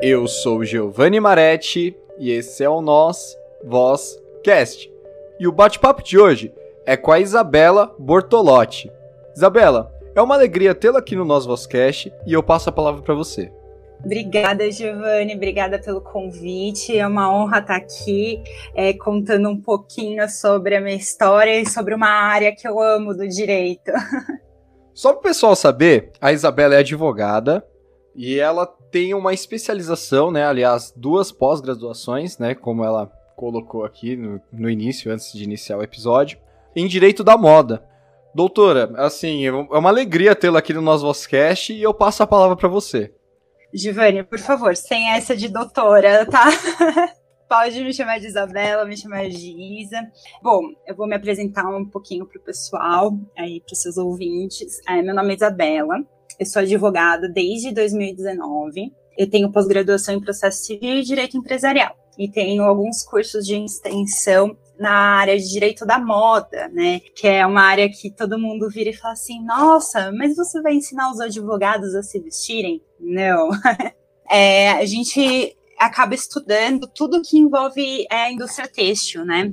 Eu sou Giovanni Maretti e esse é o Nós Voz Cast. E o bate-papo de hoje é com a Isabela Bortolotti. Isabela, é uma alegria tê-la aqui no Nós Voz Cast e eu passo a palavra para você. Obrigada, Giovanni. Obrigada pelo convite. É uma honra estar aqui é, contando um pouquinho sobre a minha história e sobre uma área que eu amo do direito. Só para o pessoal saber, a Isabela é advogada e ela tem uma especialização, né? Aliás, duas pós-graduações, né? Como ela colocou aqui no, no início, antes de iniciar o episódio, em direito da moda. Doutora, assim, é uma alegria tê-la aqui no nosso Vozcast e eu passo a palavra para você. Giovanni, por favor, sem essa de doutora, tá? Pode me chamar de Isabela, me chamar de Isa. Bom, eu vou me apresentar um pouquinho para o pessoal, aí para os seus ouvintes. É, meu nome é Isabela, eu sou advogada desde 2019. Eu tenho pós-graduação em processo civil e direito empresarial. E tenho alguns cursos de extensão na área de direito da moda, né? Que é uma área que todo mundo vira e fala assim: nossa, mas você vai ensinar os advogados a se vestirem? Não. é, a gente acaba estudando tudo que envolve é, a indústria têxtil, né?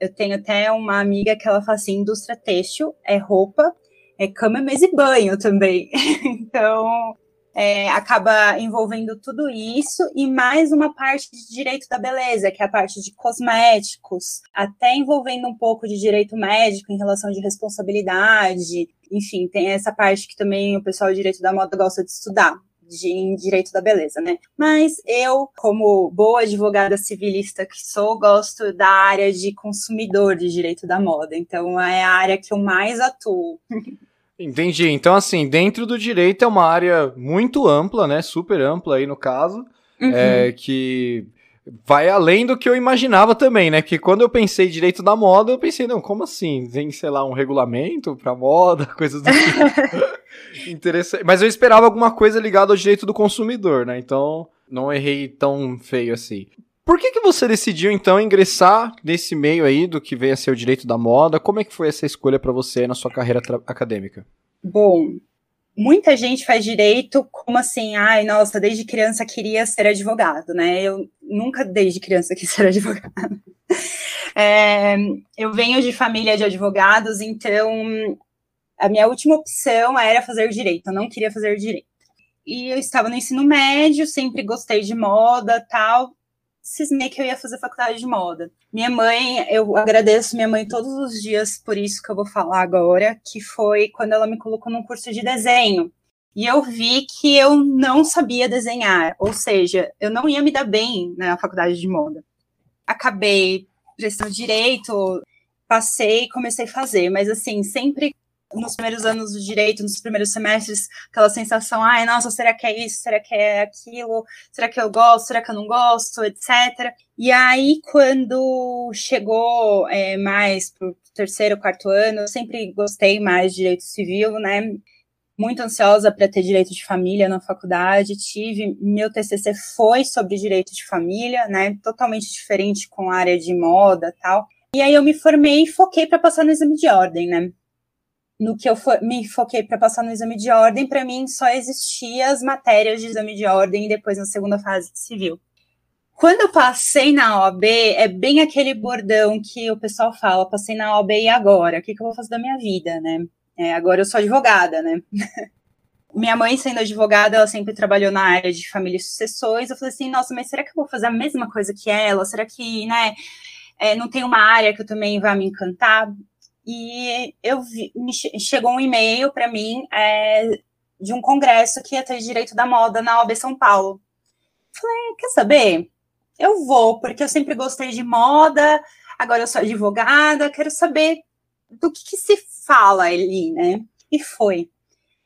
Eu tenho até uma amiga que ela fala assim: indústria têxtil é roupa, é cama, mesa e banho também. então, é, acaba envolvendo tudo isso e mais uma parte de direito da beleza, que é a parte de cosméticos, até envolvendo um pouco de direito médico em relação de responsabilidade. Enfim, tem essa parte que também o pessoal de direito da moda gosta de estudar. De, em direito da beleza, né? Mas eu, como boa advogada civilista que sou, gosto da área de consumidor de direito da moda. Então é a área que eu mais atuo. Entendi. Então, assim, dentro do direito é uma área muito ampla, né? Super ampla aí no caso. Uhum. É, que vai além do que eu imaginava também, né? Porque quando eu pensei direito da moda, eu pensei, não, como assim? Tem, sei lá, um regulamento pra moda, coisas do tipo. Interessante. Mas eu esperava alguma coisa ligada ao direito do consumidor, né? Então, não errei tão feio assim. Por que, que você decidiu, então, ingressar nesse meio aí do que veio a ser o direito da moda? Como é que foi essa escolha para você na sua carreira acadêmica? Bom, muita gente faz direito como assim, ai, nossa, desde criança queria ser advogado, né? Eu nunca desde criança quis ser advogado. É, eu venho de família de advogados, então a minha última opção era fazer direito, eu não queria fazer direito. E eu estava no ensino médio, sempre gostei de moda, tal, cismei que eu ia fazer faculdade de moda. Minha mãe, eu agradeço minha mãe todos os dias por isso que eu vou falar agora, que foi quando ela me colocou num curso de desenho. E eu vi que eu não sabia desenhar, ou seja, eu não ia me dar bem na faculdade de moda. Acabei prestando direito, passei e comecei a fazer, mas assim, sempre nos primeiros anos do direito, nos primeiros semestres, aquela sensação, ai, nossa, será que é isso? Será que é aquilo? Será que eu gosto? Será que eu não gosto? Etc. E aí, quando chegou é, mais pro terceiro, quarto ano, eu sempre gostei mais de direito civil, né? Muito ansiosa para ter direito de família na faculdade, tive, meu TCC foi sobre direito de família, né? Totalmente diferente com a área de moda tal. E aí eu me formei e foquei para passar no exame de ordem, né? No que eu me foquei para passar no exame de ordem, para mim só existia as matérias de exame de ordem e depois na segunda fase de civil. Quando eu passei na OAB, é bem aquele bordão que o pessoal fala, passei na OAB e agora? O que, que eu vou fazer da minha vida, né? É, agora eu sou advogada, né? minha mãe, sendo advogada, ela sempre trabalhou na área de família e sucessões. Eu falei assim, nossa, mas será que eu vou fazer a mesma coisa que ela? Será que, né, é, não tem uma área que eu também vá me encantar? E eu vi, chegou um e-mail para mim é, de um congresso que ia ter direito da moda na OAB São Paulo. Falei, quer saber? Eu vou, porque eu sempre gostei de moda, agora eu sou advogada, quero saber do que, que se fala ali, né? E foi.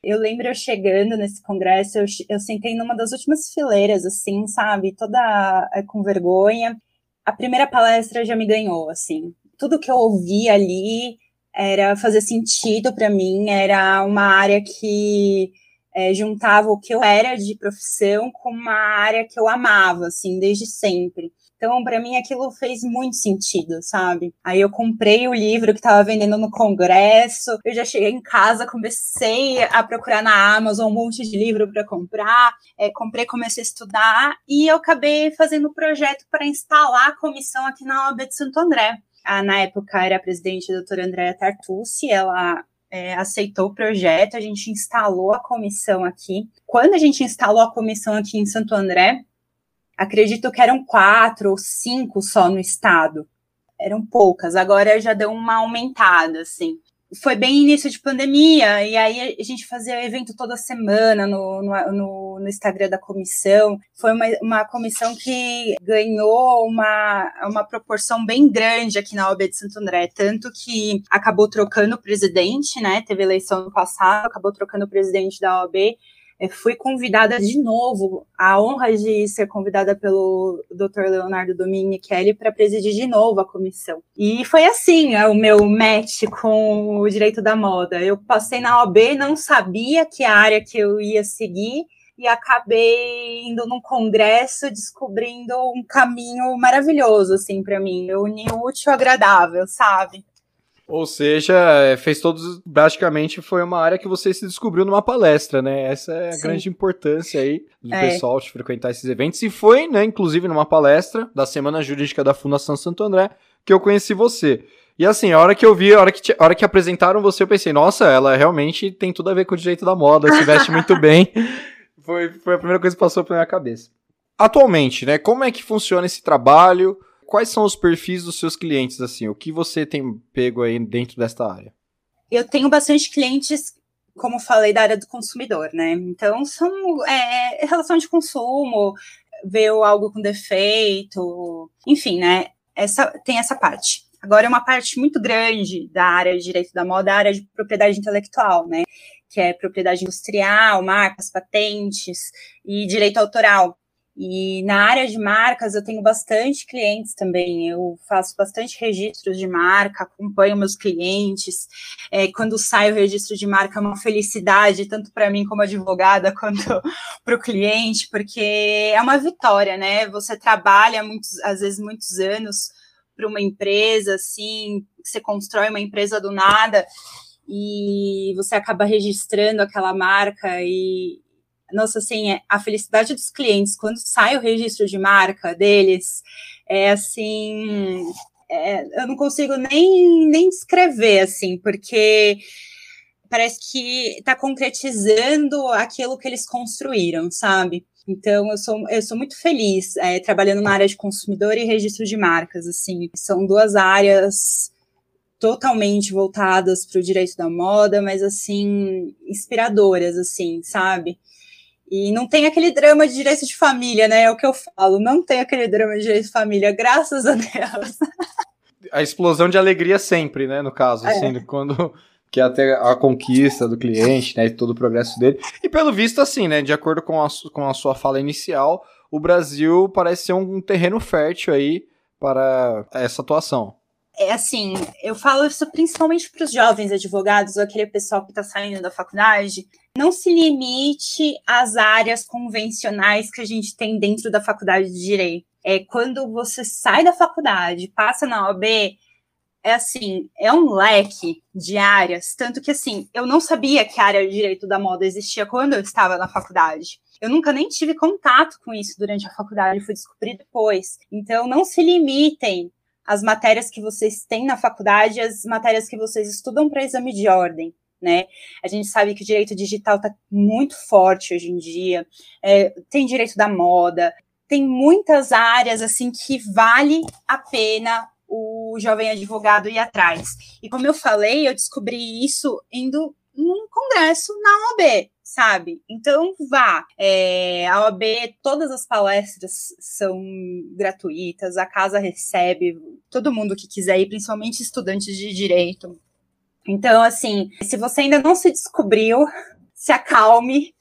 Eu lembro eu chegando nesse congresso, eu, eu sentei numa das últimas fileiras, assim, sabe? Toda é, com vergonha. A primeira palestra já me ganhou, assim. Tudo que eu ouvi ali era fazer sentido para mim, era uma área que é, juntava o que eu era de profissão com uma área que eu amava, assim, desde sempre. Então, para mim, aquilo fez muito sentido, sabe? Aí eu comprei o livro que estava vendendo no congresso, eu já cheguei em casa, comecei a procurar na Amazon um monte de livro para comprar, é, comprei, comecei a estudar e eu acabei fazendo um projeto para instalar a comissão aqui na OAB de Santo André. Ah, na época era a presidente a doutora Andréa Tartucci, ela é, aceitou o projeto, a gente instalou a comissão aqui. Quando a gente instalou a comissão aqui em Santo André, acredito que eram quatro ou cinco só no estado. Eram poucas, agora já deu uma aumentada, assim. Foi bem início de pandemia, e aí a gente fazia evento toda semana no, no, no Instagram da comissão. Foi uma, uma comissão que ganhou uma, uma proporção bem grande aqui na OAB de Santo André, tanto que acabou trocando o presidente, né? Teve eleição no passado, acabou trocando o presidente da OAB, é, fui convidada de novo, a honra de ser convidada pelo Dr. Leonardo Dominichelli para presidir de novo a comissão. E foi assim é, o meu match com o direito da moda. Eu passei na OB, não sabia que área que eu ia seguir e acabei indo num congresso descobrindo um caminho maravilhoso assim para mim. Eu uni o útil ao agradável, sabe? Ou seja, é, fez todos. Basicamente, foi uma área que você se descobriu numa palestra, né? Essa é a Sim. grande importância aí do é. pessoal de frequentar esses eventos. E foi, né, inclusive, numa palestra da Semana Jurídica da Fundação Santo André que eu conheci você. E assim, a hora que eu vi, a hora que, a hora que apresentaram você, eu pensei, nossa, ela realmente tem tudo a ver com o direito da moda, se veste muito bem. Foi, foi a primeira coisa que passou pela minha cabeça. Atualmente, né, como é que funciona esse trabalho? quais são os perfis dos seus clientes, assim? O que você tem pego aí dentro desta área? Eu tenho bastante clientes, como falei, da área do consumidor, né? Então, são é, relação de consumo, ver algo com defeito, enfim, né? Essa, tem essa parte. Agora, é uma parte muito grande da área de direito da moda, a área de propriedade intelectual, né? Que é propriedade industrial, marcas, patentes e direito autoral. E na área de marcas, eu tenho bastante clientes também. Eu faço bastante registros de marca, acompanho meus clientes. É, quando sai o registro de marca, é uma felicidade, tanto para mim como advogada, quanto para o cliente, porque é uma vitória, né? Você trabalha, muitos, às vezes, muitos anos para uma empresa, assim, você constrói uma empresa do nada e você acaba registrando aquela marca e, nossa, assim, é, a felicidade dos clientes quando sai o registro de marca deles é assim, é, eu não consigo nem, nem descrever, assim, porque parece que está concretizando aquilo que eles construíram, sabe? Então, eu sou, eu sou muito feliz é, trabalhando na área de consumidor e registro de marcas, assim, são duas áreas totalmente voltadas para o direito da moda, mas, assim, inspiradoras, assim, sabe? E não tem aquele drama de direito de família, né? É o que eu falo. Não tem aquele drama de direito de família, graças a Deus. A explosão de alegria sempre, né? No caso, é. assim, quando que é até a conquista do cliente, né? E todo o progresso dele. E pelo visto, assim, né? De acordo com a, com a sua fala inicial, o Brasil parece ser um terreno fértil aí para essa atuação é assim, eu falo isso principalmente para os jovens advogados ou aquele pessoal que está saindo da faculdade. Não se limite às áreas convencionais que a gente tem dentro da faculdade de direito. É quando você sai da faculdade, passa na OAB, é assim, é um leque de áreas, tanto que assim, eu não sabia que a área de direito da moda existia quando eu estava na faculdade. Eu nunca nem tive contato com isso durante a faculdade, fui descobrir depois. Então, não se limitem as matérias que vocês têm na faculdade, as matérias que vocês estudam para exame de ordem. Né? A gente sabe que o direito digital está muito forte hoje em dia, é, tem direito da moda, tem muitas áreas assim que vale a pena o jovem advogado ir atrás. E como eu falei, eu descobri isso indo num congresso na OAB, sabe? Então vá. É, a OAB, todas as palestras são gratuitas, a casa recebe todo mundo que quiser ir, principalmente estudantes de direito. Então, assim, se você ainda não se descobriu, se acalme,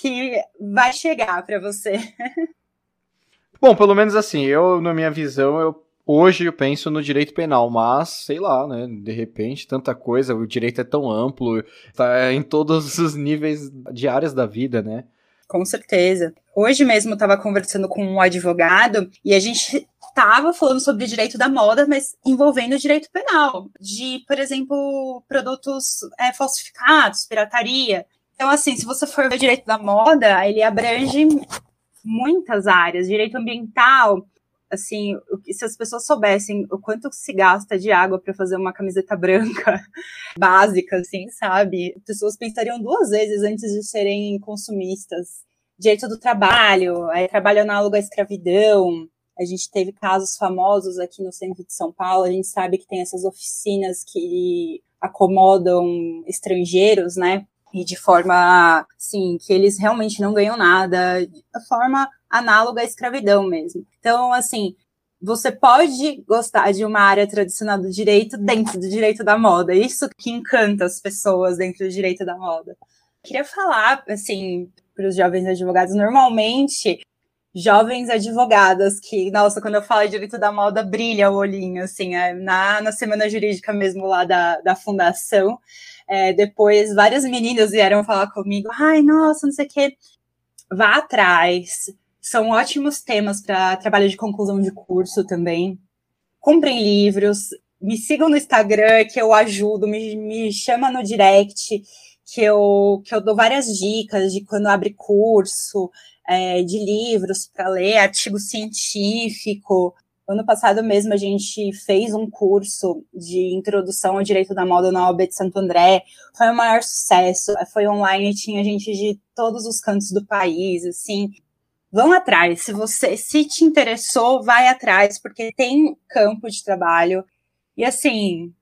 que vai chegar para você. Bom, pelo menos assim, eu, na minha visão, eu Hoje eu penso no direito penal, mas sei lá, né? De repente, tanta coisa, o direito é tão amplo, tá em todos os níveis de áreas da vida, né? Com certeza. Hoje mesmo estava conversando com um advogado e a gente estava falando sobre direito da moda, mas envolvendo direito penal, de, por exemplo, produtos é, falsificados, pirataria. Então, assim, se você for ver o direito da moda, ele abrange muitas áreas, direito ambiental, assim, se as pessoas soubessem o quanto se gasta de água para fazer uma camiseta branca básica, assim, sabe? Pessoas pensariam duas vezes antes de serem consumistas. Direito do trabalho, é, trabalho análogo à escravidão, a gente teve casos famosos aqui no centro de São Paulo, a gente sabe que tem essas oficinas que acomodam estrangeiros, né? E de forma, sim, que eles realmente não ganham nada, de forma análoga à escravidão mesmo. Então, assim, você pode gostar de uma área tradicional do direito dentro do direito da moda. Isso que encanta as pessoas dentro do direito da moda. Queria falar, assim, para os jovens advogados, normalmente jovens advogadas que, nossa, quando eu falo direito da moda, brilha o olhinho, assim, é, na, na semana jurídica mesmo lá da, da fundação. É, depois, várias meninas vieram falar comigo, ai, nossa, não sei o quê. Vá atrás. São ótimos temas para trabalho de conclusão de curso também. Comprem livros, me sigam no Instagram, que eu ajudo, me, me chama no direct, que eu, que eu dou várias dicas de quando abre curso, é, de livros para ler, artigo científico. Ano passado mesmo a gente fez um curso de introdução ao direito da moda na OAB de Santo André. Foi o maior sucesso. Foi online, tinha gente de todos os cantos do país, assim. Vão atrás. Se você se te interessou, vai atrás, porque tem campo de trabalho. E assim,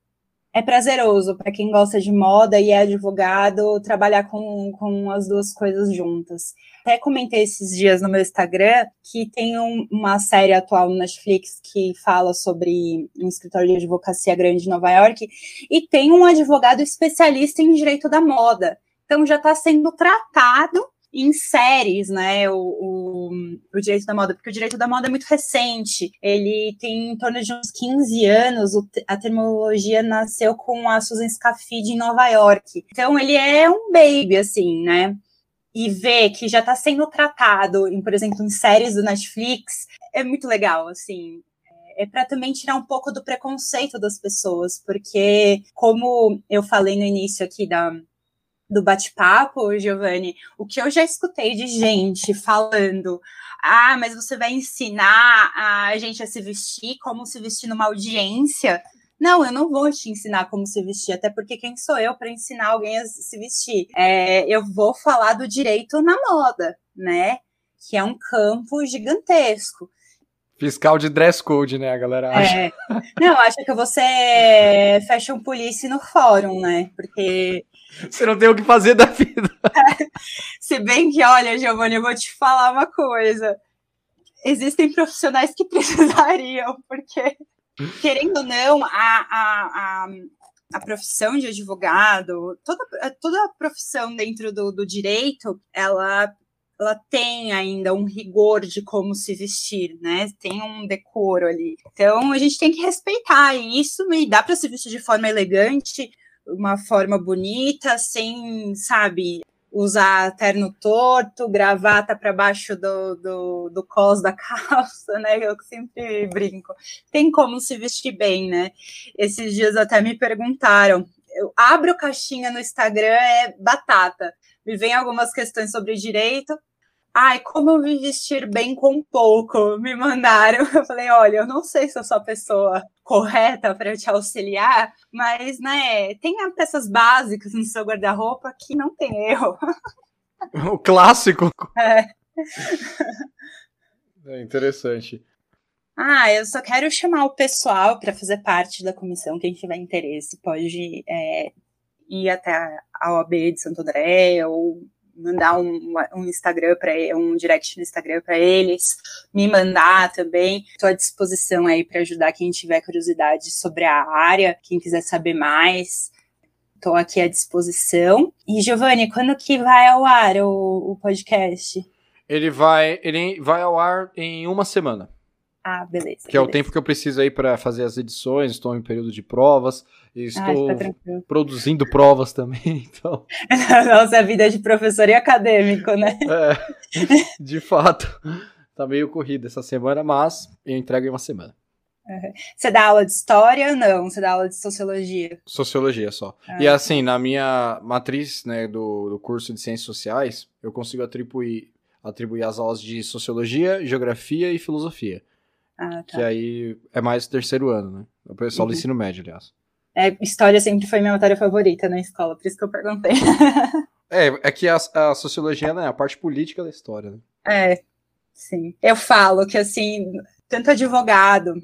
é prazeroso para quem gosta de moda e é advogado trabalhar com, com as duas coisas juntas. Até comentei esses dias no meu Instagram que tem um, uma série atual no Netflix que fala sobre um escritório de advocacia grande de Nova York e tem um advogado especialista em direito da moda. Então já está sendo tratado em séries, né, o, o, o, direito da moda, porque o direito da moda é muito recente, ele tem em torno de uns 15 anos, a terminologia nasceu com a Susan Scafidi em Nova York, então ele é um baby, assim, né, e ver que já está sendo tratado, em, por exemplo, em séries do Netflix, é muito legal, assim, é para também tirar um pouco do preconceito das pessoas, porque como eu falei no início aqui da do bate-papo, Giovanni, o que eu já escutei de gente falando, ah, mas você vai ensinar a gente a se vestir como se vestir numa audiência. Não, eu não vou te ensinar como se vestir, até porque quem sou eu para ensinar alguém a se vestir? É, eu vou falar do direito na moda, né? Que é um campo gigantesco. Fiscal de dress code, né? A galera acha. É. Não, acha que você é fashion police no fórum, né? Porque você não tem o que fazer da vida. Se bem que, olha, Giovanni, eu vou te falar uma coisa. Existem profissionais que precisariam, porque, querendo ou não, a, a, a, a profissão de advogado, toda, toda a profissão dentro do, do direito, ela ela tem ainda um rigor de como se vestir, né? Tem um decoro ali. Então a gente tem que respeitar isso e dá para se vestir de forma elegante, uma forma bonita, sem, sabe, usar terno torto, gravata para baixo do, do, do cos da calça, né? Eu sempre brinco. Tem como se vestir bem, né? Esses dias até me perguntaram. Eu abro caixinha no Instagram, é batata. Me vem algumas questões sobre direito, Ai, como eu me vestir bem com pouco? Me mandaram. Eu falei, olha, eu não sei se eu sou a pessoa correta para te auxiliar, mas, né, tem peças básicas no seu guarda-roupa que não tem erro. O clássico. É. É interessante. Ah, eu só quero chamar o pessoal para fazer parte da comissão. Quem tiver interesse pode é, ir até a OAB de Santo André ou mandar um, um Instagram para um direct no Instagram para eles, me mandar também. Estou à disposição aí para ajudar quem tiver curiosidade sobre a área, quem quiser saber mais. Estou aqui à disposição. E Giovanni, quando que vai ao ar o, o podcast? Ele vai, ele vai ao ar em uma semana. Ah, beleza. Que beleza. é o tempo que eu preciso aí para fazer as edições, estou em período de provas, estou ah, produzindo provas também, então. Nossa, vida de professor e acadêmico, né? É, de fato. Tá meio corrida essa semana, mas eu entrego em uma semana. Uhum. Você dá aula de história? Não, você dá aula de sociologia. Sociologia só. Ah, e assim, na minha matriz né, do, do curso de ciências sociais, eu consigo atribuir, atribuir as aulas de sociologia, geografia e filosofia. Ah, tá. Que aí é mais terceiro ano, né? O pessoal uhum. do ensino médio, aliás. É, história sempre foi minha matéria favorita na escola, por isso que eu perguntei. é, é que a, a sociologia né, é a parte política da história, né? É, sim. Eu falo que, assim, tanto advogado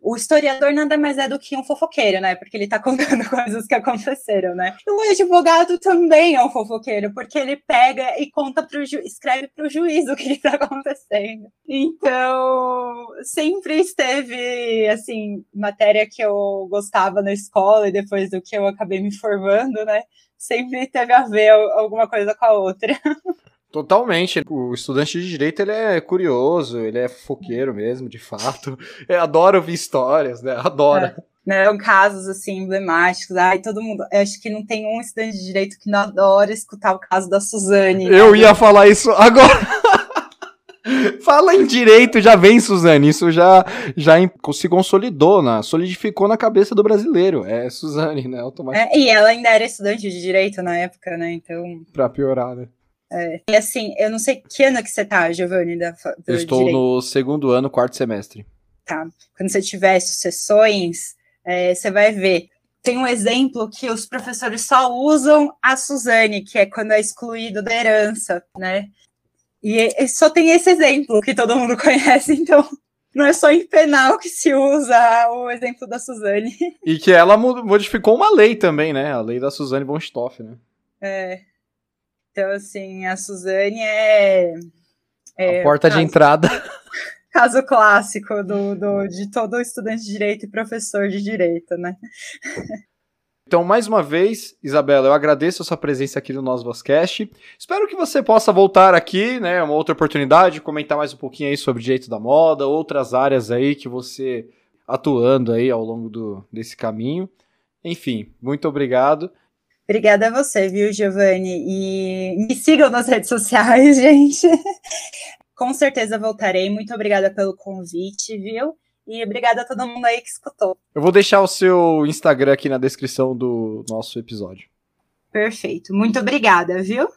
o historiador nada mais é do que um fofoqueiro, né? Porque ele tá contando coisas que aconteceram, né? E o advogado também é um fofoqueiro, porque ele pega e conta pro ju escreve pro juiz o que está acontecendo. Então, sempre esteve, assim, matéria que eu gostava na escola e depois do que eu acabei me formando, né? Sempre teve a ver alguma coisa com a outra. Totalmente. O estudante de direito ele é curioso, ele é foqueiro mesmo, de fato. Ele adora ouvir histórias, né? Adora. É. Não, casos assim emblemáticos. Ai, todo mundo. Eu acho que não tem um estudante de direito que não adora escutar o caso da Suzane. Eu né? ia falar isso agora. Fala em direito, já vem, Suzane. Isso já, já se consolidou, né? solidificou na cabeça do brasileiro. É Suzane, né? É, e ela ainda era estudante de direito na época, né? Então. Pra piorar, né? É, e assim, eu não sei que ano que você tá, Giovanni, da, Eu estou direito. no segundo ano, quarto semestre. Tá. Quando você tiver sucessões, é, você vai ver. Tem um exemplo que os professores só usam a Suzane, que é quando é excluído da herança, né? E só tem esse exemplo que todo mundo conhece, então não é só em penal que se usa o exemplo da Suzane. E que ela modificou uma lei também, né? A lei da Suzane von Stoff, né? É. Então, assim, a Suzane é. é a porta caso, de entrada. Caso clássico do, do, de todo estudante de direito e professor de direito, né? Então, mais uma vez, Isabela, eu agradeço a sua presença aqui no nosso Vozcast. Espero que você possa voltar aqui, né, uma outra oportunidade, comentar mais um pouquinho aí sobre direito da moda, outras áreas aí que você atuando aí ao longo do, desse caminho. Enfim, muito obrigado Obrigada a você, viu, Giovanni? E me sigam nas redes sociais, gente. Com certeza voltarei. Muito obrigada pelo convite, viu? E obrigada a todo mundo aí que escutou. Eu vou deixar o seu Instagram aqui na descrição do nosso episódio. Perfeito. Muito obrigada, viu?